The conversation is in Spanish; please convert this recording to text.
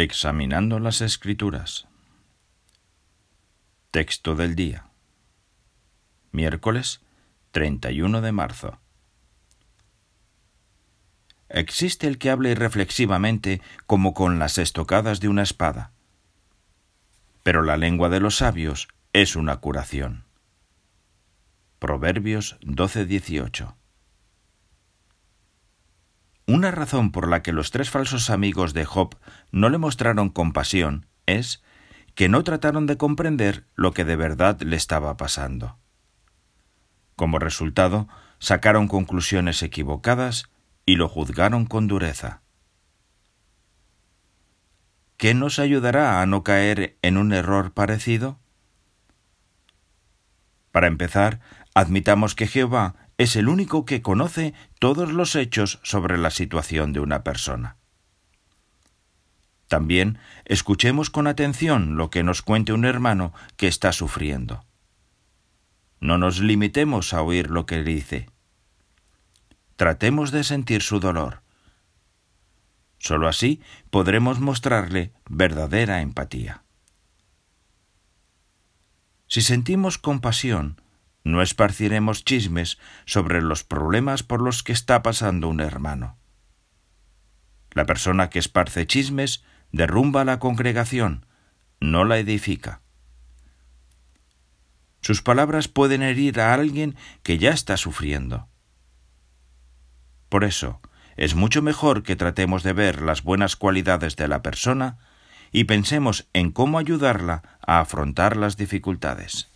Examinando las Escrituras. Texto del día. Miércoles 31 de marzo. Existe el que hable reflexivamente como con las estocadas de una espada. Pero la lengua de los sabios es una curación. Proverbios 12:18. Una razón por la que los tres falsos amigos de Job no le mostraron compasión es que no trataron de comprender lo que de verdad le estaba pasando. Como resultado, sacaron conclusiones equivocadas y lo juzgaron con dureza. ¿Qué nos ayudará a no caer en un error parecido? Para empezar, admitamos que Jehová es el único que conoce todos los hechos sobre la situación de una persona. También escuchemos con atención lo que nos cuente un hermano que está sufriendo. No nos limitemos a oír lo que dice. Tratemos de sentir su dolor. Solo así podremos mostrarle verdadera empatía. Si sentimos compasión, no esparciremos chismes sobre los problemas por los que está pasando un hermano. La persona que esparce chismes derrumba la congregación, no la edifica. Sus palabras pueden herir a alguien que ya está sufriendo. Por eso, es mucho mejor que tratemos de ver las buenas cualidades de la persona y pensemos en cómo ayudarla a afrontar las dificultades.